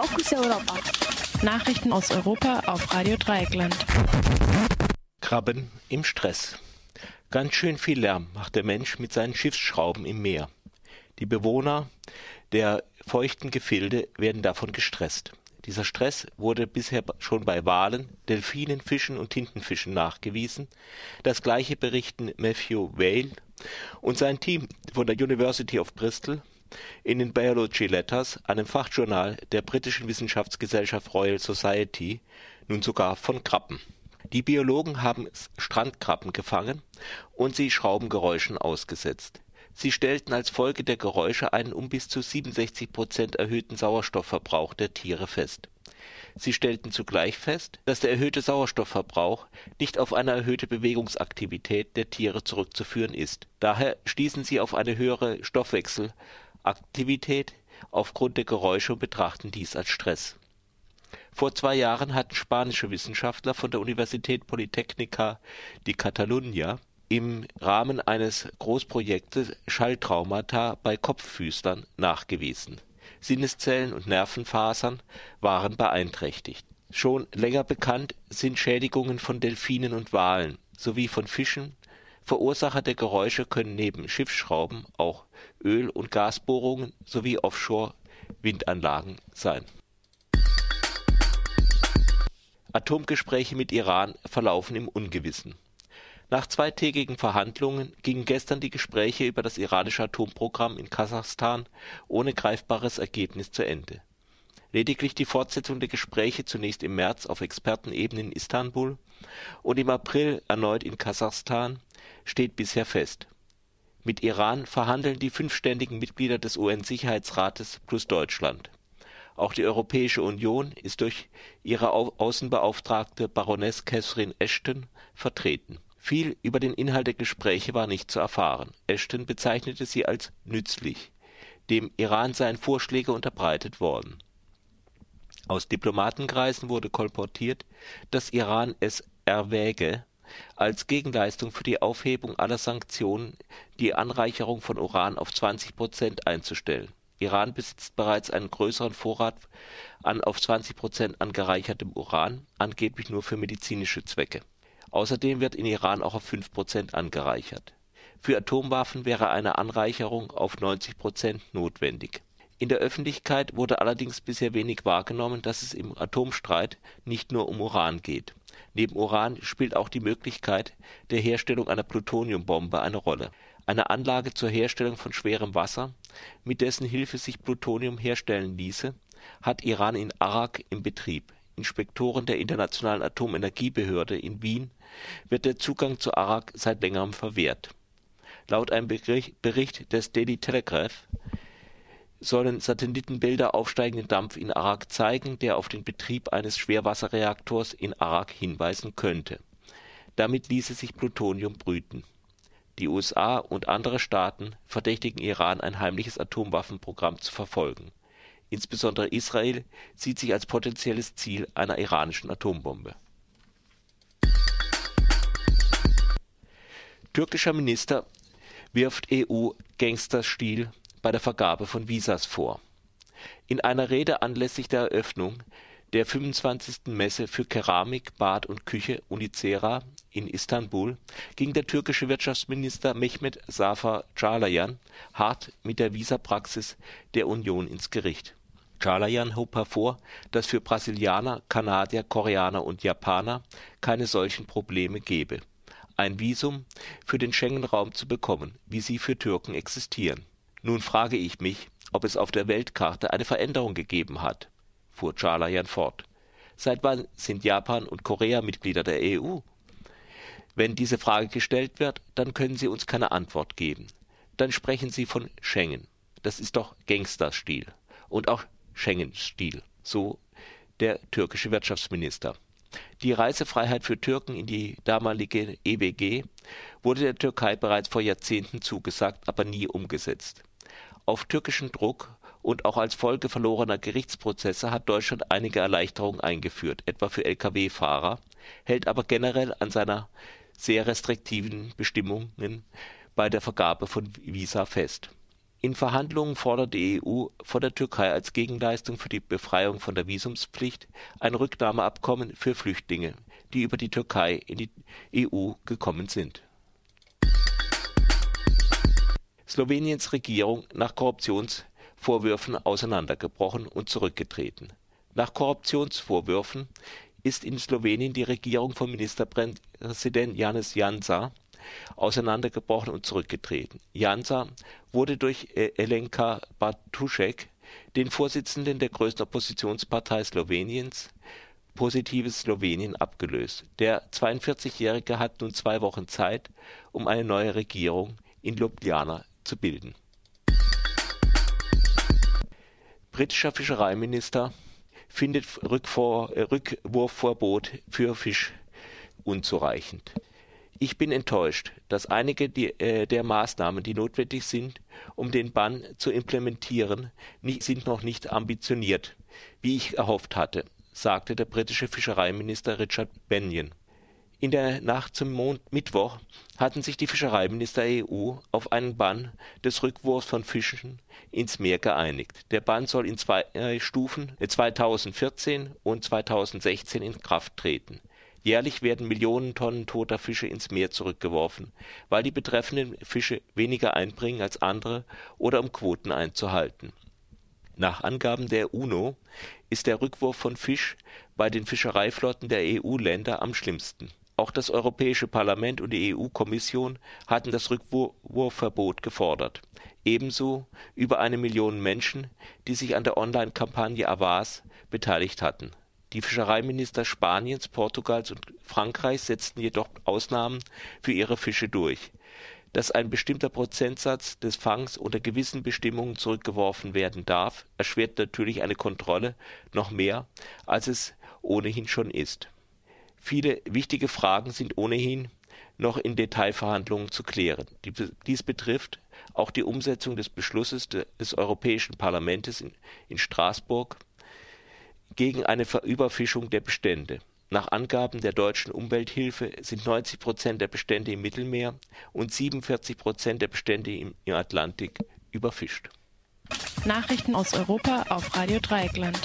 Fokus Europa. Nachrichten aus Europa auf Radio Dreieckland. Krabben im Stress. Ganz schön viel Lärm macht der Mensch mit seinen Schiffsschrauben im Meer. Die Bewohner der feuchten Gefilde werden davon gestresst. Dieser Stress wurde bisher schon bei Walen, Delfinen, Fischen und Tintenfischen nachgewiesen. Das gleiche berichten Matthew Whale und sein Team von der University of Bristol in den Biology Letters, einem Fachjournal der britischen Wissenschaftsgesellschaft Royal Society, nun sogar von Krabben. Die Biologen haben Strandkrabben gefangen und sie Schraubengeräuschen ausgesetzt. Sie stellten als Folge der Geräusche einen um bis zu 67 Prozent erhöhten Sauerstoffverbrauch der Tiere fest. Sie stellten zugleich fest, dass der erhöhte Sauerstoffverbrauch nicht auf eine erhöhte Bewegungsaktivität der Tiere zurückzuführen ist. Daher stießen sie auf eine höhere Stoffwechselaktivität aufgrund der Geräusche und betrachten dies als Stress. Vor zwei Jahren hatten spanische Wissenschaftler von der Universität Politecnica di Catalunya im Rahmen eines Großprojektes Schalltraumata bei Kopffüßlern nachgewiesen. Sinneszellen und Nervenfasern waren beeinträchtigt. Schon länger bekannt sind Schädigungen von Delfinen und Walen sowie von Fischen. Verursacher der Geräusche können neben Schiffsschrauben auch Öl und Gasbohrungen sowie Offshore-Windanlagen sein. Atomgespräche mit Iran verlaufen im Ungewissen nach zweitägigen Verhandlungen gingen gestern die Gespräche über das iranische Atomprogramm in Kasachstan ohne greifbares Ergebnis zu Ende. Lediglich die Fortsetzung der Gespräche zunächst im März auf Expertenebene in Istanbul und im April erneut in Kasachstan steht bisher fest. Mit Iran verhandeln die fünf ständigen Mitglieder des UN-Sicherheitsrates plus Deutschland. Auch die Europäische Union ist durch ihre Außenbeauftragte Baroness Catherine Ashton vertreten viel über den Inhalt der Gespräche war nicht zu erfahren. Ashton bezeichnete sie als „ nützlich “. Dem Iran seien Vorschläge unterbreitet worden. Aus Diplomatenkreisen wurde kolportiert, dass Iran es erwäge, als Gegenleistung für die Aufhebung aller Sanktionen die Anreicherung von Uran auf 20 Prozent einzustellen. Iran besitzt bereits einen größeren Vorrat an auf 20 Prozent angereichertem Uran, angeblich nur für medizinische Zwecke Außerdem wird in Iran auch auf 5 Prozent angereichert. Für Atomwaffen wäre eine Anreicherung auf 90 Prozent notwendig. In der Öffentlichkeit wurde allerdings bisher wenig wahrgenommen, dass es im Atomstreit nicht nur um Uran geht. Neben Uran spielt auch die Möglichkeit der Herstellung einer Plutoniumbombe eine Rolle. Eine Anlage zur Herstellung von schwerem Wasser, mit dessen Hilfe sich Plutonium herstellen ließe, hat Iran in Arak im Betrieb Inspektoren der Internationalen Atomenergiebehörde in Wien wird der Zugang zu Arak seit längerem verwehrt. Laut einem Bericht des Daily Telegraph sollen Satellitenbilder aufsteigenden Dampf in Arak zeigen, der auf den Betrieb eines Schwerwasserreaktors in Arak hinweisen könnte. Damit ließe sich Plutonium brüten. Die USA und andere Staaten verdächtigen Iran, ein heimliches Atomwaffenprogramm zu verfolgen Insbesondere Israel sieht sich als potenzielles Ziel einer iranischen Atombombe. Türkischer Minister wirft EU Gangsterstil bei der Vergabe von Visas vor. In einer Rede anlässlich der Eröffnung der 25. Messe für Keramik, Bad und Küche Unicera in Istanbul ging der türkische Wirtschaftsminister Mehmet Safer Çağlayan hart mit der Visapraxis der Union ins Gericht Chalayan hob hervor, dass für Brasilianer, Kanadier, Koreaner und Japaner keine solchen Probleme gebe, ein Visum für den Schengen-Raum zu bekommen, wie sie für Türken existieren. Nun frage ich mich, ob es auf der Weltkarte eine Veränderung gegeben hat, fuhr Chalayan fort. Seit wann sind Japan und Korea Mitglieder der EU? Wenn diese Frage gestellt wird, dann können Sie uns keine Antwort geben. Dann sprechen Sie von Schengen. Das ist doch Gangsterstil. Und auch Schengen-Stil, so der türkische Wirtschaftsminister. Die Reisefreiheit für Türken in die damalige EWG wurde der Türkei bereits vor Jahrzehnten zugesagt, aber nie umgesetzt. Auf türkischen Druck und auch als Folge verlorener Gerichtsprozesse hat Deutschland einige Erleichterungen eingeführt, etwa für Lkw-Fahrer, hält aber generell an seiner sehr restriktiven Bestimmungen bei der Vergabe von Visa fest In Verhandlungen fordert die EU von der Türkei als Gegenleistung für die Befreiung von der Visumspflicht ein Rücknahmeabkommen für Flüchtlinge, die über die Türkei in die EU gekommen sind. Sloweniens Regierung nach Korruptionsvorwürfen auseinandergebrochen und zurückgetreten. Nach Korruptionsvorwürfen ist in Slowenien die Regierung von Ministerpräsident Janez Janša auseinandergebrochen und zurückgetreten. Janša wurde durch Alenka Bartušek, den Vorsitzenden der größten Oppositionspartei Sloweniens, Positives Slowenien, abgelöst. Der 42-Jährige hat nun zwei Wochen Zeit, um eine neue Regierung in Ljubljana zu bilden. Britischer Fischereiminister findet Rückwurfverbot für Fisch unzureichend. Ich bin enttäuscht, dass einige der Maßnahmen, die notwendig sind, um den Bann zu implementieren, sind noch nicht ambitioniert, wie ich erhofft hatte, sagte der britische Fischereiminister Richard Bennion. In der Nacht zum Mittwoch hatten sich die Fischereiminister der EU auf einen Bann des Rückwurfs von Fischen ins Meer geeinigt. Der Bann soll in zwei Stufen 2014 und 2016 in Kraft treten Jährlich werden Millionen Tonnen toter Fische ins Meer zurückgeworfen, weil die betreffenden Fische weniger einbringen als andere oder um Quoten einzuhalten. Nach Angaben der UNO ist der Rückwurf von Fisch bei den Fischereiflotten der EU-Länder am schlimmsten. Auch das Europäische Parlament und die EU-Kommission hatten das Rückwurfverbot gefordert, ebenso über eine Million Menschen, die sich an der Online-Kampagne Avas beteiligt hatten die Fischereiminister Spaniens, Portugals und Frankreichs setzten jedoch Ausnahmen für ihre Fische durch. Dass ein bestimmter Prozentsatz des Fangs unter gewissen Bestimmungen zurückgeworfen werden darf, erschwert natürlich eine Kontrolle noch mehr, als es ohnehin schon ist. Viele wichtige Fragen sind ohnehin noch in Detailverhandlungen zu klären. Dies betrifft auch die Umsetzung des Beschlusses des Europäischen Parlaments in Straßburg gegen eine Überfischung der Bestände. Nach Angaben der Deutschen Umwelthilfe sind 90 Prozent der Bestände im Mittelmeer und 47 Prozent der Bestände im Atlantik überfischt. Nachrichten aus Europa auf Radio Dreieckland.